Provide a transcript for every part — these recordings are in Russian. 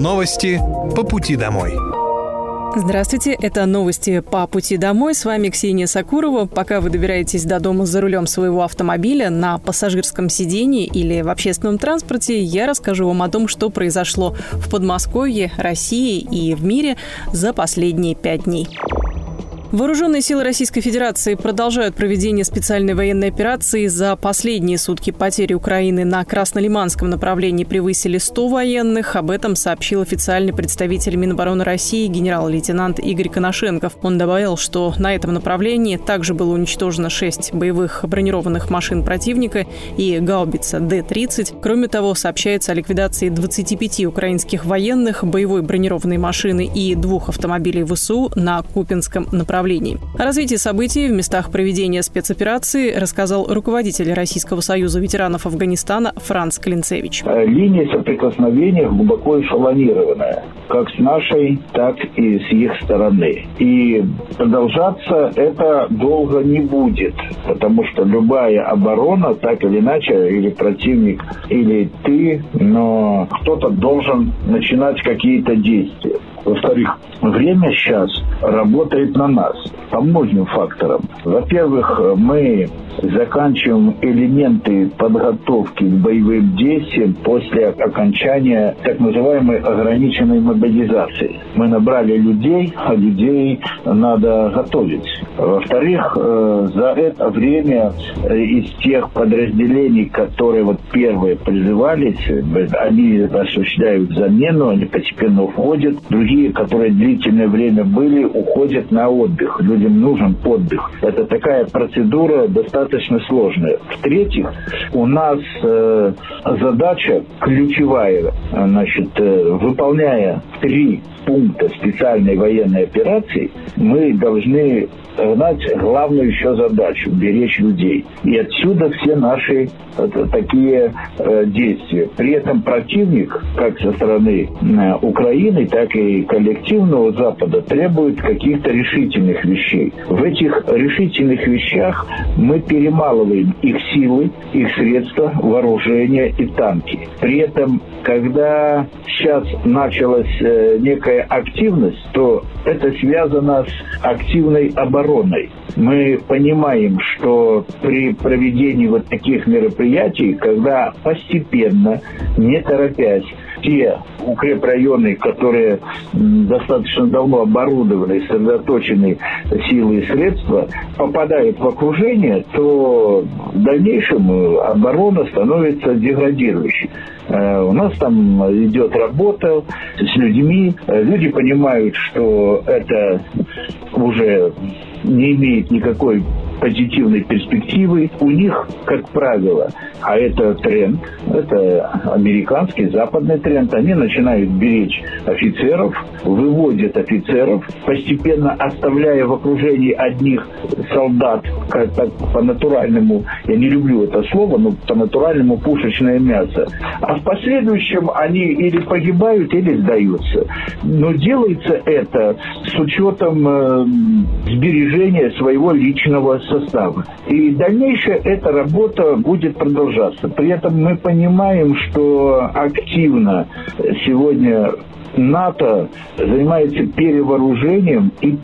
Новости по пути домой. Здравствуйте, это новости по пути домой. С вами Ксения Сакурова. Пока вы добираетесь до дома за рулем своего автомобиля на пассажирском сидении или в общественном транспорте, я расскажу вам о том, что произошло в Подмосковье, России и в мире за последние пять дней. Вооруженные силы Российской Федерации продолжают проведение специальной военной операции. За последние сутки потери Украины на Краснолиманском направлении превысили 100 военных. Об этом сообщил официальный представитель Минобороны России генерал-лейтенант Игорь Коношенков. Он добавил, что на этом направлении также было уничтожено 6 боевых бронированных машин противника и гаубица Д-30. Кроме того, сообщается о ликвидации 25 украинских военных, боевой бронированной машины и двух автомобилей ВСУ на Купинском направлении направлений. О развитии событий в местах проведения спецоперации рассказал руководитель Российского союза ветеранов Афганистана Франц Клинцевич. Э, линия соприкосновения глубоко эшелонированная, как с нашей, так и с их стороны. И продолжаться это долго не будет, потому что любая оборона, так или иначе, или противник, или ты, но кто-то должен начинать какие-то действия. Во-вторых, время сейчас работает на нас по многим факторам. Во-первых, мы заканчиваем элементы подготовки к боевым действиям после окончания так называемой ограниченной мобилизации. Мы набрали людей, а людей надо готовить. Во-вторых, э, за это время э, из тех подразделений, которые вот первые призывались, они осуществляют замену, они постепенно уходят. Другие, которые длительное время были, уходят на отдых. Людям нужен отдых. Это такая процедура достаточно достаточно сложная. В-третьих, у нас э, задача ключевая, значит, э, выполняя три пункта специальной военной операции, мы должны знать главную еще задачу – беречь людей. И отсюда все наши это, такие э, действия. При этом противник, как со стороны э, Украины, так и коллективного Запада, требует каких-то решительных вещей. В этих решительных вещах мы перемалываем их силы, их средства, вооружения и танки. При этом, когда сейчас началась э, некая активность, то это связано с активной обороной. Мы понимаем, что при проведении вот таких мероприятий, когда постепенно, не торопясь, те укрепрайоны, которые достаточно давно оборудованы, сосредоточены силы и средства, попадают в окружение, то в дальнейшем оборона становится деградирующей. Э, у нас там идет работа с людьми. Э, люди понимают, что это уже не имеет никакой позитивной перспективы. У них, как правило, а это тренд, это американский, западный тренд, они начинают беречь офицеров, выводят офицеров, постепенно оставляя в окружении одних солдат, как так по натуральному, я не люблю это слово, но по натуральному пушечное мясо. А в последующем они или погибают, или сдаются. Но делается это с учетом э, сбережения своего личного состава. И дальнейшая эта работа будет продолжаться. При этом мы понимаем, что активно сегодня НАТО занимается перевооружением и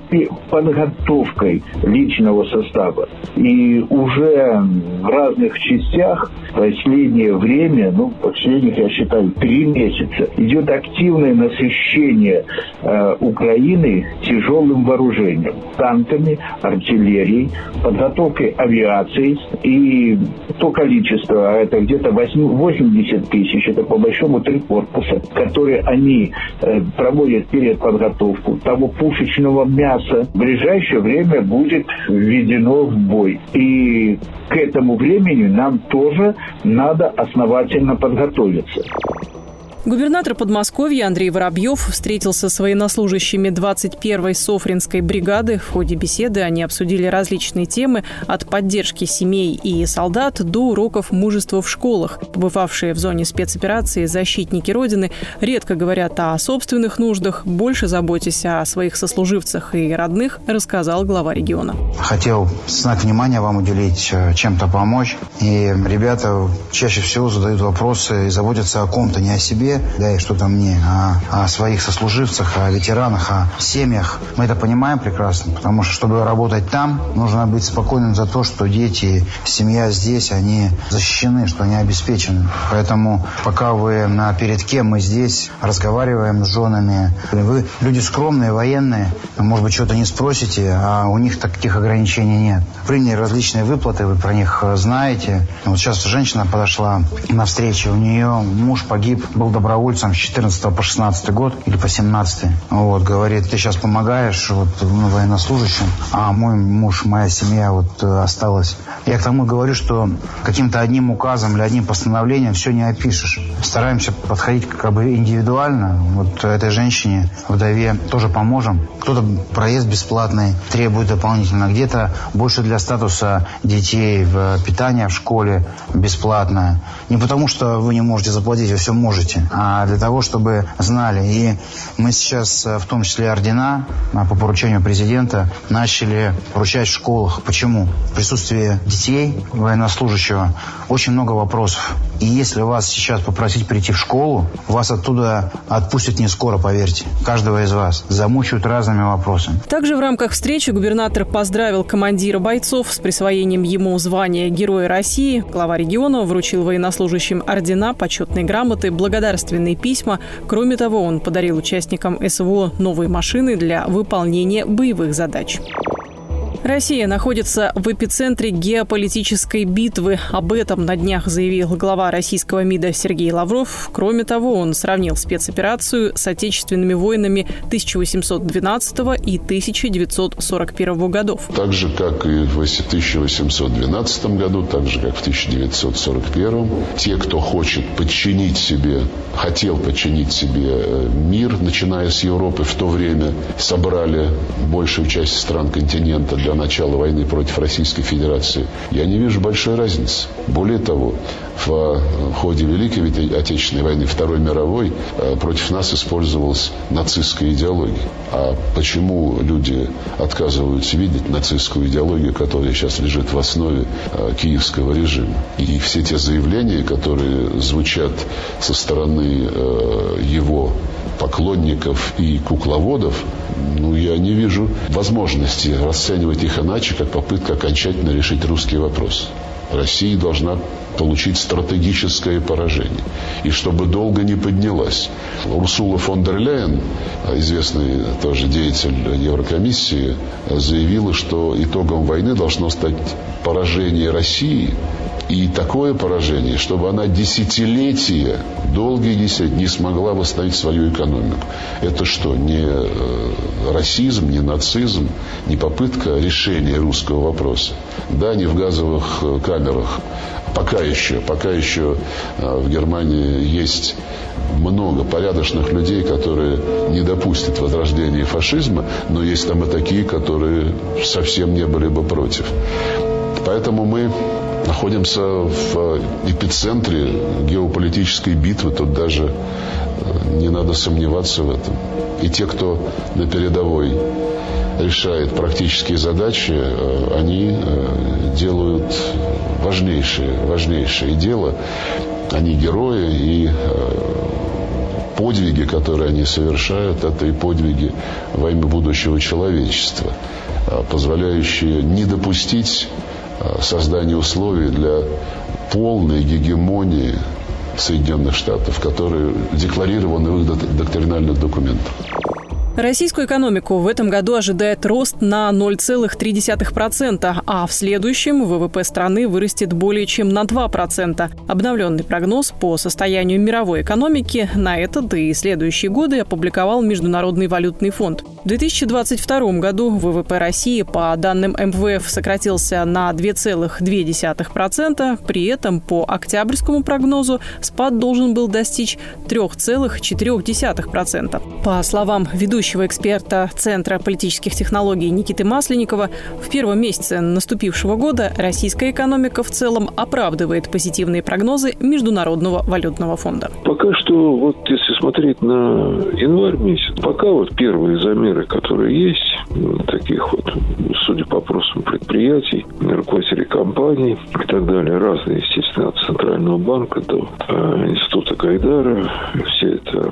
подготовкой личного состава. И уже в разных частях последнее время, ну, последних, я считаю, три месяца, идет активное насыщение э, Украины тяжелым вооружением. Танками, артиллерией, подготовкой авиации. И то количество, а это где-то 80 тысяч, это по большому три корпуса, которые они проводят перед подготовку того пушечного мяса, в ближайшее время будет введено в бой. И к этому времени нам тоже надо основательно подготовиться. Губернатор Подмосковья Андрей Воробьев встретился с военнослужащими 21-й Софринской бригады. В ходе беседы они обсудили различные темы от поддержки семей и солдат до уроков мужества в школах. Побывавшие в зоне спецоперации защитники Родины редко говорят о собственных нуждах, больше заботясь о своих сослуживцах и родных, рассказал глава региона. Хотел знак внимания вам уделить, э, чем-то помочь. И ребята чаще всего задают вопросы и заботятся о ком-то, не о себе, да и что-то мне о, о своих сослуживцах, о ветеранах, о семьях. Мы это понимаем прекрасно, потому что, чтобы работать там, нужно быть спокойным за то, что дети, семья здесь, они защищены, что они обеспечены. Поэтому пока вы на передке, мы здесь разговариваем с женами. Вы люди скромные, военные, может быть, что-то не спросите, а у них таких ограничений нет. Приняли различные выплаты, вы про них знаете. Вот сейчас женщина подошла на встречу, у нее муж погиб, был добровольцем с 14 по 16 год или по 17. Вот, говорит, ты сейчас помогаешь вот, ну, военнослужащим, а мой муж, моя семья вот осталась. Я к тому говорю, что каким-то одним указом или одним постановлением все не опишешь. Стараемся подходить как бы индивидуально. Вот этой женщине, вдове, тоже поможем. Кто-то проезд бесплатный требует дополнительно, где-то больше для статуса детей, в питание в школе бесплатное. Не потому, что вы не можете заплатить, вы все можете, для того, чтобы знали. И мы сейчас, в том числе ордена, по поручению президента, начали поручать в школах. Почему? В присутствии детей, военнослужащего, очень много вопросов. И если вас сейчас попросить прийти в школу, вас оттуда отпустят не скоро, поверьте. Каждого из вас. Замучают разными вопросами. Также в рамках встречи губернатор поздравил командира бойцов с присвоением ему звания Героя России. Глава региона вручил военнослужащим ордена, почетные грамоты, благодарственные письма. Кроме того, он подарил участникам СВО новые машины для выполнения боевых задач. Россия находится в эпицентре геополитической битвы. Об этом на днях заявил глава российского МИДа Сергей Лавров. Кроме того, он сравнил спецоперацию с отечественными войнами 1812 и 1941 годов. Так же, как и в 1812 году, так же, как в 1941, те, кто хочет подчинить себе, хотел подчинить себе э, мир, начиная с Европы в то время, собрали большую часть стран континента для начала войны против Российской Федерации, я не вижу большой разницы. Более того, в ходе Великой Отечественной войны, Второй мировой, э, против нас использовалась нацистская идеология. А почему люди отказываются видеть нацистскую идеологию, которая сейчас лежит в основе э, киевского режима? И все те заявления, которые звучат со стороны э, его поклонников и кукловодов, ну, я не вижу возможности расценивать их иначе, как попытка окончательно решить русский вопрос. Россия должна получить стратегическое поражение. И чтобы долго не поднялась. Урсула фон дер Ляйен, известный тоже деятель Еврокомиссии, заявила, что итогом войны должно стать поражение России и такое поражение, чтобы она десятилетия, долгие десятилетия, не смогла восстановить свою экономику. Это что, не э, расизм, не нацизм, не попытка решения русского вопроса? Да, не в газовых э, камерах. Пока еще, пока еще э, в Германии есть много порядочных людей, которые не допустят возрождения фашизма, но есть там и такие, которые совсем не были бы против. Поэтому мы находимся в эпицентре геополитической битвы, тут даже э, не надо сомневаться в этом. И те, кто на передовой решает практические задачи, э, они э, делают важнейшее, важнейшее дело. Они герои и подвиги, которые они совершают, это и подвиги во имя будущего человечества, позволяющие не допустить Э, создание условий для полной гегемонии Соединенных Штатов, которые декларированы в их доктринальных документах. Российскую экономику в этом году ожидает рост на 0,3%, а в следующем ВВП страны вырастет более чем на 2%. Обновленный прогноз по состоянию мировой экономики на этот и следующие годы опубликовал Международный валютный фонд. В 2022 году ВВП России по данным МВФ сократился на 2,2%, при этом по октябрьскому прогнозу спад должен был достичь 3,4%. По словам ведущего ведущего эксперта Центра политических технологий Никиты Масленникова, в первом месяце наступившего года российская экономика в целом оправдывает позитивные прогнозы Международного валютного фонда. Пока что, вот если смотреть на январь месяц, пока вот первые замеры, которые есть, таких вот, судя по опросам предприятий, руководителей компаний и так далее, разные, естественно, от Центрального банка до э, Института Гайдара, все это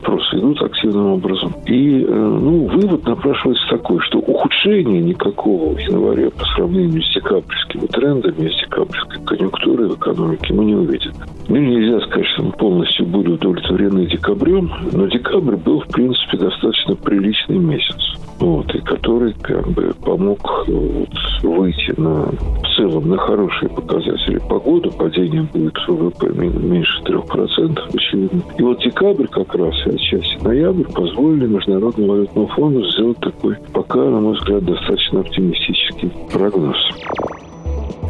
идут активным образом. И, э, ну, вывод напрашивается такой, что ухудшения никакого в январе по сравнению с декабрьскими трендами, с декабрьской конъюнктурой в экономике мы не увидим. Ну, нельзя сказать, что мы полностью были удовлетворены декабрем, но декабрь был, в принципе, достаточно приличный месяц. Вот, и который как бы помог вот, выйти на в целом на хорошие показатели погоды. Падение будет ВВП меньше 3%, очевидно. И вот декабрь как раз и отчасти ноябрь позволили Международному валютному фонду сделать такой, пока, на мой взгляд, достаточно оптимистический прогноз.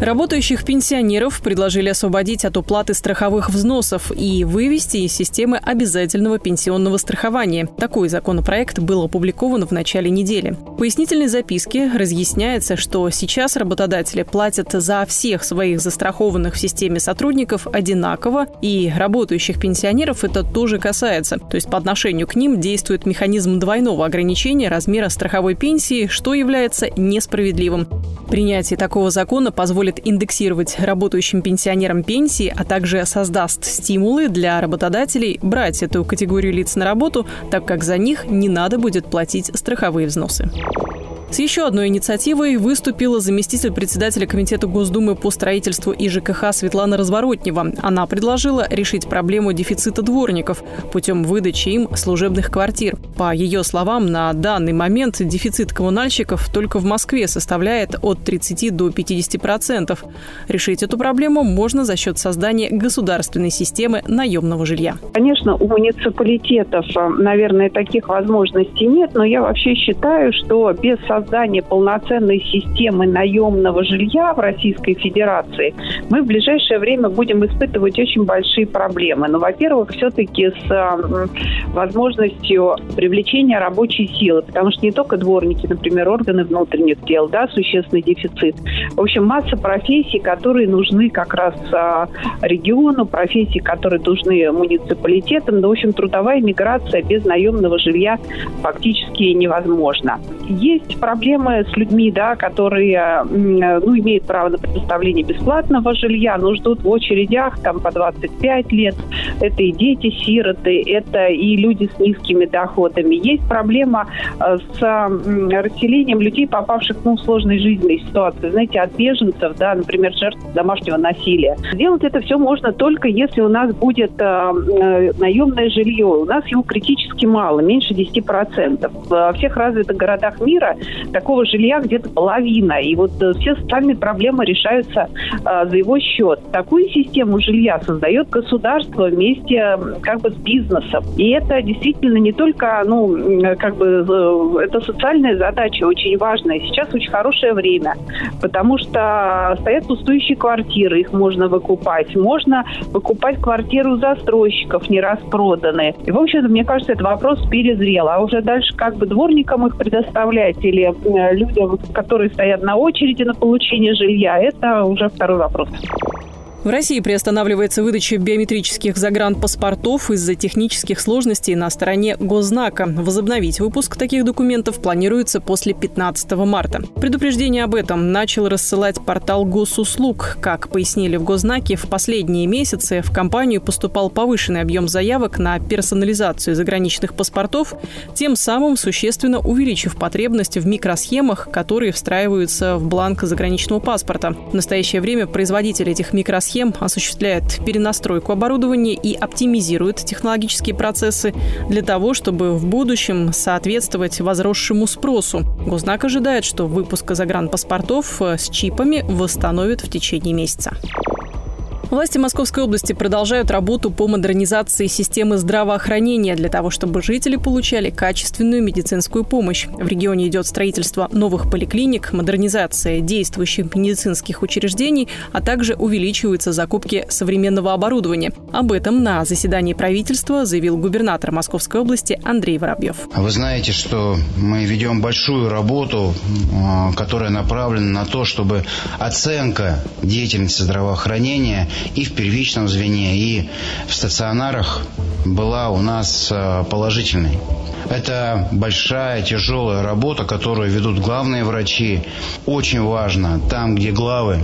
Работающих пенсионеров предложили освободить от уплаты страховых взносов и вывести из системы обязательного пенсионного страхования. Такой законопроект был опубликован в начале недели. В пояснительной записке разъясняется, что сейчас работодатели платят за всех своих застрахованных в системе сотрудников одинаково, и работающих пенсионеров это тоже касается. То есть по отношению к ним действует механизм двойного ограничения размера страховой пенсии, что является несправедливым. Принятие такого закона позволит позволит индексировать работающим пенсионерам пенсии, а также создаст стимулы для работодателей брать эту категорию лиц на работу, так как за них не надо будет платить страховые взносы. С еще одной инициативой выступила заместитель председателя Комитета Госдумы по строительству и ЖКХ Светлана Разворотнева. Она предложила решить проблему дефицита дворников путем выдачи им служебных квартир. По ее словам, на данный момент дефицит коммунальщиков только в Москве составляет от 30 до 50 процентов. Решить эту проблему можно за счет создания государственной системы наемного жилья. Конечно, у муниципалитетов, э, наверное, таких возможностей нет, но я вообще считаю, что без создания создания полноценной системы наемного жилья в Российской Федерации, мы в ближайшее время будем испытывать очень большие проблемы. Ну, во-первых, все-таки с возможностью привлечения рабочей силы, потому что не только дворники, например, органы внутренних дел, да, существенный дефицит. В общем, масса профессий, которые нужны как раз а, региону, профессий, которые нужны муниципалитетам. Ну, в общем, трудовая миграция без наемного жилья фактически невозможна. Есть проблемы с людьми, да, которые ну, имеют право на предоставление бесплатного жилья, но ждут в очередях там по 25 лет. Это и дети-сироты, это и люди с низкими доходами. Есть проблема э, с расселением людей, попавших ну, в сложные жизненные ситуации. Знаете, от беженцев, да, например, жертв домашнего насилия. Сделать это все можно только если у нас будет э наемное жилье. У нас его критически мало, меньше 10%. Во всех развитых городах мира такого жилья где-то половина. И вот э, все социальные проблемы решаются э, за его счет. Такую систему жилья создает государство вместе как бы с бизнесом. И это действительно не только, ну, как бы, э, это социальная задача очень важная. Сейчас очень хорошее время, потому что стоят пустующие квартиры, их можно выкупать. Можно выкупать квартиру застройщиков, не распроданные. И, в общем-то, мне кажется, этот вопрос перезрел. А уже дальше как бы дворникам их предоставлять или людям, которые стоят на очереди на получение жилья, это уже второй вопрос. В России приостанавливается выдача биометрических загранпаспортов из-за технических сложностей на стороне Госзнака. Возобновить выпуск таких документов планируется после 15 марта. Предупреждение об этом начал рассылать портал госуслуг. Как пояснили в Госзнаке, в последние месяцы в компанию поступал повышенный объем заявок на персонализацию заграничных паспортов, тем самым существенно увеличив потребность в микросхемах, которые встраиваются в бланк заграничного паспорта. В настоящее время производитель этих микросхем схем осуществляет перенастройку оборудования и оптимизирует технологические процессы для того, чтобы в будущем соответствовать возросшему спросу. Гознак ожидает, что выпуск загранпаспортов с чипами восстановит в течение месяца. Власти Московской области продолжают работу по модернизации системы здравоохранения для того, чтобы жители получали качественную медицинскую помощь. В регионе идет строительство новых поликлиник, модернизация действующих медицинских учреждений, а также увеличиваются закупки современного оборудования. Об этом на заседании правительства заявил губернатор Московской области Андрей Воробьев. Вы знаете, что мы ведем большую работу, а, которая направлена на то, чтобы оценка деятельности здравоохранения и в первичном звене, и в стационарах была у нас э, положительной. Это большая, тяжелая работа, которую ведут главные врачи. Очень важно, там, где главы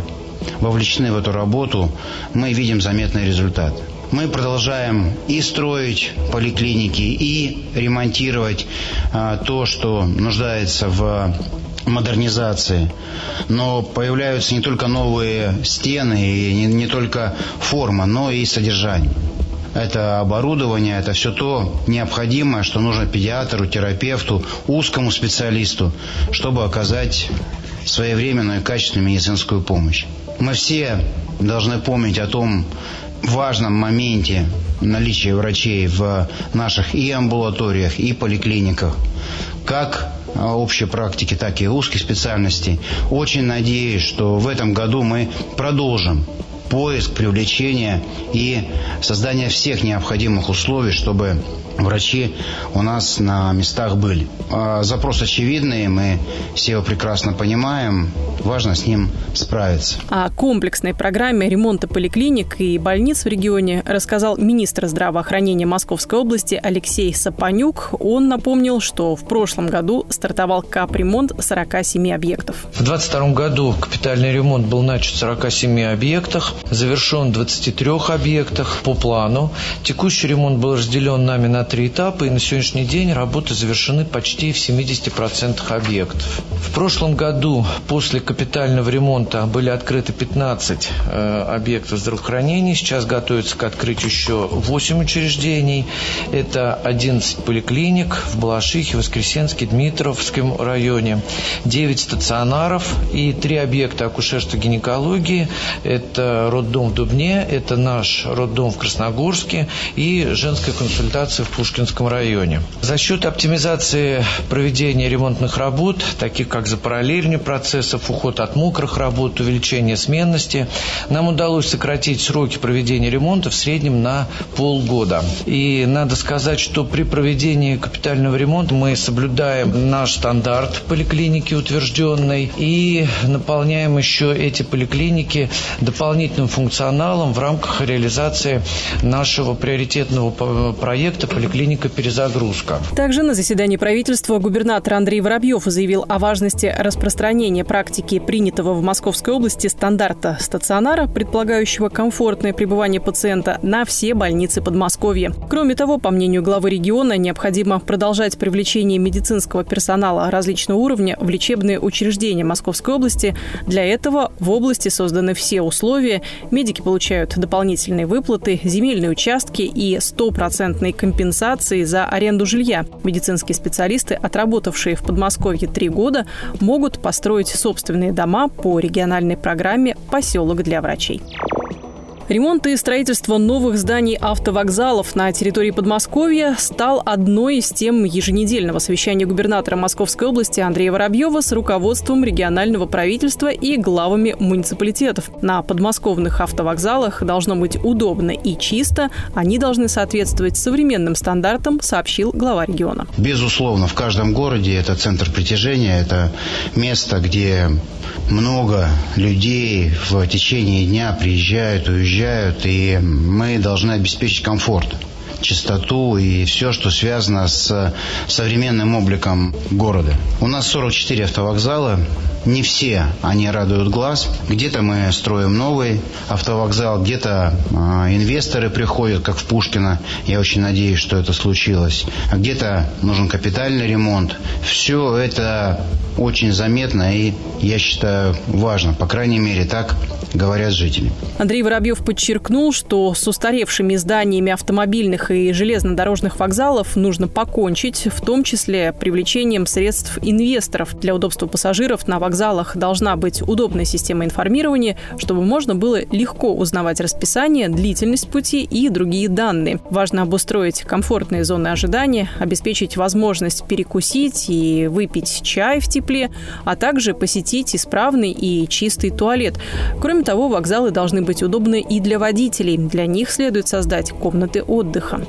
вовлечены в эту работу, мы видим заметный результат. Мы продолжаем и строить поликлиники, и ремонтировать а, то, что нуждается в модернизации. Но появляются не только новые стены и не, не только форма, но и содержание. Это оборудование, это все то необходимое, что нужно педиатру, терапевту, узкому специалисту, чтобы оказать своевременную и качественную медицинскую помощь. Мы все должны помнить о том важном моменте наличия врачей в наших и амбулаториях, и поликлиниках, как общей практики, так и узких специальностей. Очень надеюсь, что в этом году мы продолжим поиск, привлечение и создание всех необходимых условий, чтобы врачи у нас на местах были. А запрос очевидный, мы все его прекрасно понимаем, важно с ним справиться. О комплексной программе ремонта поликлиник и больниц в регионе рассказал министр здравоохранения Московской области Алексей Сапанюк. Он напомнил, что в прошлом году стартовал капремонт 47 объектов. В 2022 году капитальный ремонт был начат в 47 объектах, завершен в 23 объектах по плану. Текущий ремонт был разделен нами на три этапа, и на сегодняшний день работы завершены почти в 70% объектов. В прошлом году после капитального ремонта были открыты 15 э, объектов здравоохранения. Сейчас готовится к открытию еще 8 учреждений. Это 11 поликлиник в Балашихе, Воскресенске, Дмитровском районе, 9 стационаров и 3 объекта акушерства гинекологии. Это роддом в Дубне, это наш роддом в Красногорске и женская консультация в Пушкинском районе. За счет оптимизации проведения ремонтных работ, таких как запараллеливание процессов, уход от мокрых работ, увеличение сменности, нам удалось сократить сроки проведения ремонта в среднем на полгода. И надо сказать, что при проведении капитального ремонта мы соблюдаем наш стандарт поликлиники утвержденный и наполняем еще эти поликлиники дополнительным функционалом в рамках реализации нашего приоритетного проекта «Поликлиника перезагрузка». Также на заседании правительства губернатор Андрей Воробьев заявил о важности распространения практики принятого в Московской области стандарта стационара, предполагающего комфортное пребывание пациента на все больницы Подмосковья. Кроме того, по мнению главы региона, необходимо продолжать привлечение медицинского персонала различного уровня в лечебные учреждения Московской области. Для этого в области созданы все условия. Медики получают дополнительные выплаты, земельные участки и стопроцентные компенсации за аренду жилья. Медицинские специалисты, отработавшие в Подмосковье три года, могут построить собственные дома по региональной программе «Поселок для врачей». Ремонт и строительство новых зданий автовокзалов на территории Подмосковья стал одной из тем еженедельного совещания губернатора Московской области Андрея Воробьева с руководством регионального правительства и главами муниципалитетов. На подмосковных автовокзалах должно быть удобно и чисто. Они должны соответствовать современным стандартам, сообщил глава региона. Безусловно, в каждом городе это центр притяжения, это место, где много людей в течение дня приезжают, уезжают, и мы должны обеспечить комфорт чистоту и все, что связано с современным обликом города. У нас 44 автовокзала, не все они радуют глаз. Где-то мы строим новый автовокзал, где-то э, инвесторы приходят, как в Пушкино. Я очень надеюсь, что это случилось. А где-то нужен капитальный ремонт. Все это очень заметно и, я считаю, важно. По крайней мере, так говорят жители. Андрей Воробьев подчеркнул, что с устаревшими зданиями автомобильных и железнодорожных вокзалов нужно покончить, в том числе привлечением средств инвесторов. Для удобства пассажиров на вокзалах должна быть удобная система информирования, чтобы можно было легко узнавать расписание, длительность пути и другие данные. Важно обустроить комфортные зоны ожидания, обеспечить возможность перекусить и выпить чай в тепле, а также посетить исправный и чистый туалет. Кроме того, вокзалы должны быть удобны и для водителей. Для них следует создать комнаты отдыха.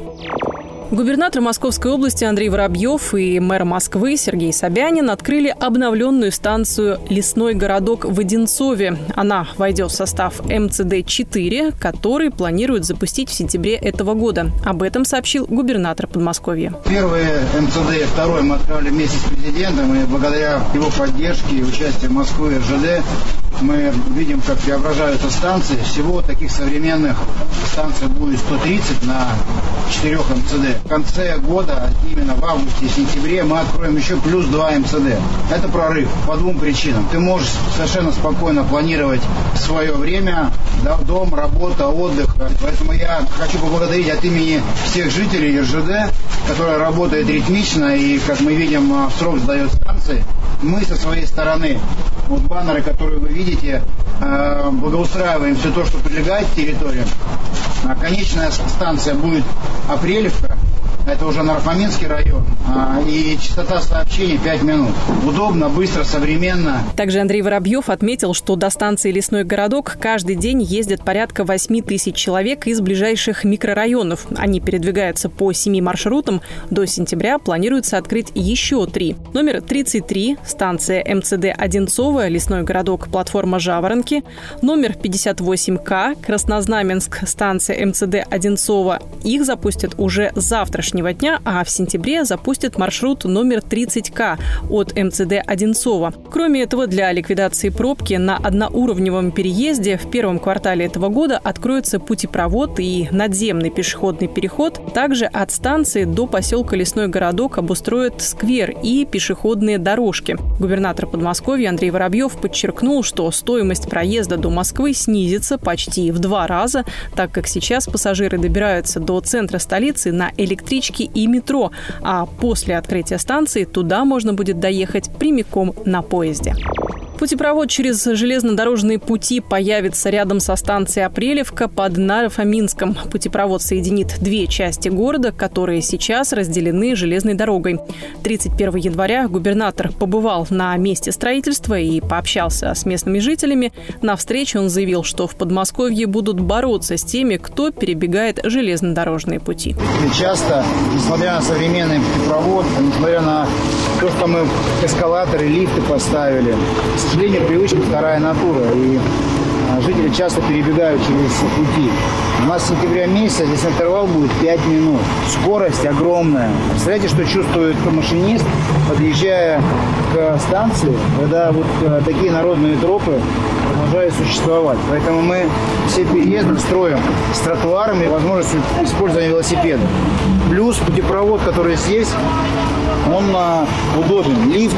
Губернатор Московской области Андрей Воробьев и мэр Москвы Сергей Собянин открыли обновленную станцию «Лесной городок» в Одинцове. Она войдет в состав МЦД-4, который планируют запустить в сентябре этого года. Об этом сообщил губернатор Подмосковья. Первый МЦД, второй мы открыли вместе с президентом, и благодаря его поддержке и участию Москвы и РЖД мы видим, как преображаются станции. Всего таких современных станций будет 130 на четырех МЦД в конце года, именно в августе и сентябре, мы откроем еще плюс 2 МЦД. Это прорыв по двум причинам. Ты можешь совершенно спокойно планировать свое время, да, дом, работа, отдых. Поэтому я хочу поблагодарить от имени всех жителей РЖД, которая работает ритмично и, как мы видим, в срок сдает станции. Мы со своей стороны, вот баннеры, которые вы видите, э, благоустраиваем все то, что прилегает к территории. А конечная станция будет Апрелевка, это уже Нарфаминский район, а, и частота сообщений 5 минут. Удобно, быстро, современно. Также Андрей Воробьев отметил, что до станции «Лесной городок» каждый день ездят порядка 8 тысяч человек из ближайших микрорайонов. Они передвигаются по семи маршрутам. До сентября планируется открыть еще три. Номер 33 – станция МЦД «Одинцово», «Лесной городок», платформа «Жаворонки». Номер 58К – Краснознаменск, станция МЦД «Одинцово». Их запустят уже завтра завтрашнего дня, а в сентябре запустят маршрут номер 30К от МЦД Одинцова. Кроме этого, для ликвидации пробки на одноуровневом переезде в первом квартале этого года откроется путепровод и надземный пешеходный переход. Также от станции до поселка Лесной городок обустроят сквер и пешеходные дорожки. Губернатор Подмосковья Андрей Воробьев подчеркнул, что стоимость проезда до Москвы снизится почти в два раза, так как сейчас пассажиры добираются до центра столицы на электрическом электрички и метро, а после открытия станции туда можно будет доехать прямиком на поезде. Путепровод через железнодорожные пути появится рядом со станцией Апрелевка под Нарофоминском. Путепровод соединит две части города, которые сейчас разделены железной дорогой. 31 января губернатор побывал на месте строительства и пообщался с местными жителями. На встрече он заявил, что в Подмосковье будут бороться с теми, кто перебегает железнодорожные пути. Часто, несмотря на современный путепровод, несмотря на то, что мы эскалаторы, лифты поставили, сожалению, привычка вторая натура. И а, жители часто перебегают через пути. У нас с сентября месяца здесь интервал будет 5 минут. Скорость огромная. Представляете, что чувствует машинист, подъезжая к станции, когда вот а, такие народные тропы продолжают существовать. Поэтому мы все переезды строим с тротуарами и возможностью использования велосипеда. Плюс путепровод, который здесь, он а, удобен. Лифт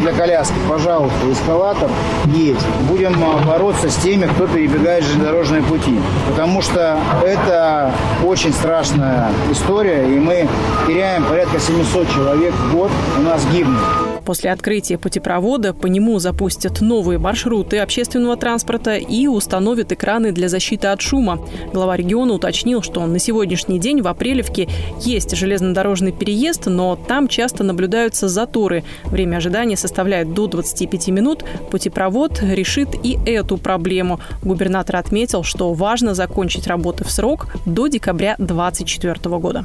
для коляски, пожалуйста, эскалатор есть. Будем а, бороться с теми, кто перебегает железнодорожные пути. Потому что это очень страшная история, и мы теряем порядка 700 человек в год, у нас гибнут. После открытия путепровода по нему запустят новые маршруты общественного транспорта и установят экраны для защиты от шума. Глава региона уточнил, что на сегодняшний день в Апрелевке есть железнодорожный переезд, но там часто наблюдаются заторы. Время ожидания составляет до 25 минут. Путепровод решит и эту проблему. Губернатор отметил, что важно закончить работы в срок до декабря 2024 года.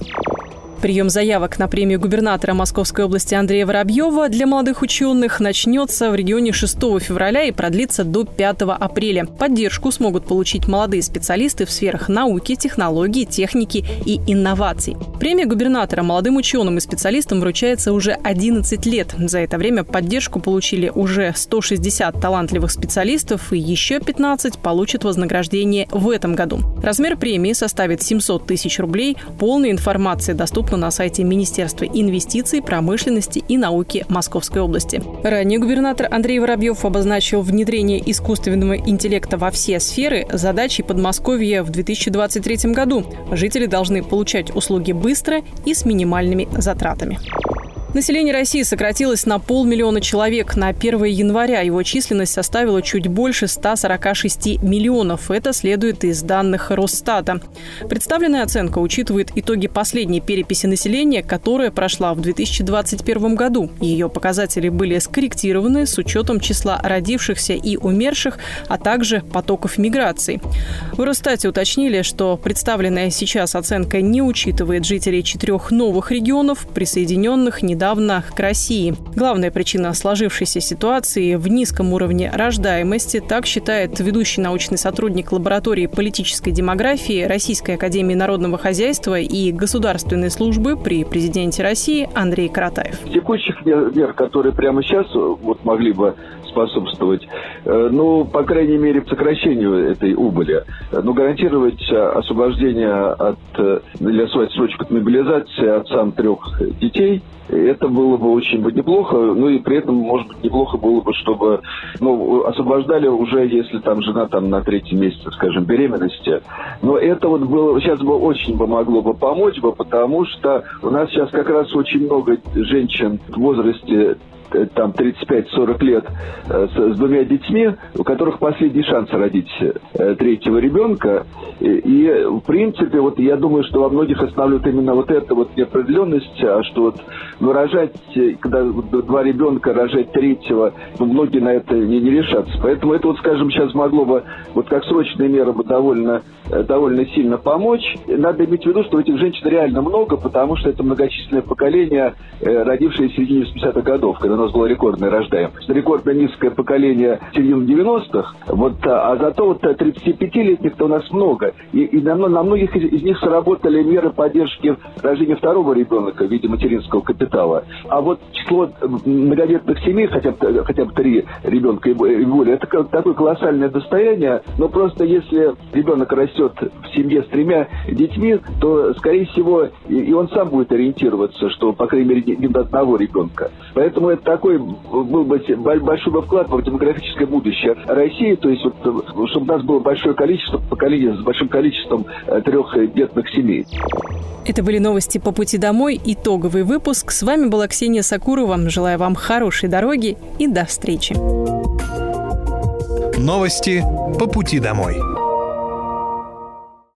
Прием заявок на премию губернатора Московской области Андрея Воробьева для молодых ученых начнется в регионе 6 февраля и продлится до 5 апреля. Поддержку смогут получить молодые специалисты в сферах науки, технологий, техники и инноваций. Премия губернатора молодым ученым и специалистам вручается уже 11 лет. За это время поддержку получили уже 160 талантливых специалистов и еще 15 получат вознаграждение в этом году. Размер премии составит 700 тысяч рублей. Полная информация доступна доступна на сайте Министерства инвестиций, промышленности и науки Московской области. Ранее губернатор Андрей Воробьев обозначил внедрение искусственного интеллекта во все сферы задачей Подмосковья в 2023 году. Жители должны получать услуги быстро и с минимальными затратами. Население России сократилось на полмиллиона человек. На 1 января его численность составила чуть больше 146 миллионов. Это следует из данных Росстата. Представленная оценка учитывает итоги последней переписи населения, которая прошла в 2021 году. Ее показатели были скорректированы с учетом числа родившихся и умерших, а также потоков миграции. В Росстате уточнили, что представленная сейчас оценка не учитывает жителей четырех новых регионов, присоединенных недавно недавно к России. Главная причина сложившейся ситуации в низком уровне рождаемости, так считает ведущий научный сотрудник лаборатории политической демографии Российской академии народного хозяйства и государственной службы при президенте России Андрей Каратаев. Текущих мер, которые прямо сейчас вот могли бы способствовать, э, ну, по крайней мере, сокращению этой убыли. Ну, гарантировать освобождение от, э, или отсрочку от мобилизации отцам трех детей, это было бы очень бы неплохо, ну и при этом, может быть, неплохо было бы, чтобы ну, освобождали уже, если там жена там на третьем месяце, скажем, беременности. Но это вот было, сейчас бы очень помогло бы помочь бы, потому что у нас сейчас как раз очень много женщин в возрасте Э, там 35-40 лет э, с, с двумя детьми, у которых последний шанс родить э, третьего ребенка. И, в принципе, вот я думаю, что во многих останавливает именно вот эта вот неопределенность, а что вот ну, когда два ребенка, рожать третьего, ну, многие на это не, не решатся. Поэтому это вот, скажем, сейчас могло бы, вот как срочная мера бы довольно, довольно сильно помочь. Надо иметь в виду, что этих женщин реально много, потому что это многочисленное поколение, родившее в середине 80-х годов, когда нас была рекордная рождаемость. Рекордно низкое поколение середины 90-х, вот, а, а зато вот 35-летних-то у нас много. И, и на, на многих из, из них сработали меры поддержки рождения второго ребенка в виде материнского капитала. А вот число многодетных семей, хотя бы, хотя бы три ребенка и более, это такое колоссальное достояние, но просто если ребенок растет в семье с тремя детьми, то, скорее всего, и, и он сам будет ориентироваться, что, по крайней мере, не до одного ребенка. Поэтому это такой был бы большой бы вклад в демографическое будущее России, то есть вот, чтобы у нас было большое количество поколений с большим количеством э, трехдетных семей. Это были новости по пути домой, итоговый выпуск. С вами была Ксения Сакурова. Желаю вам хорошей дороги и до встречи. Новости по пути домой.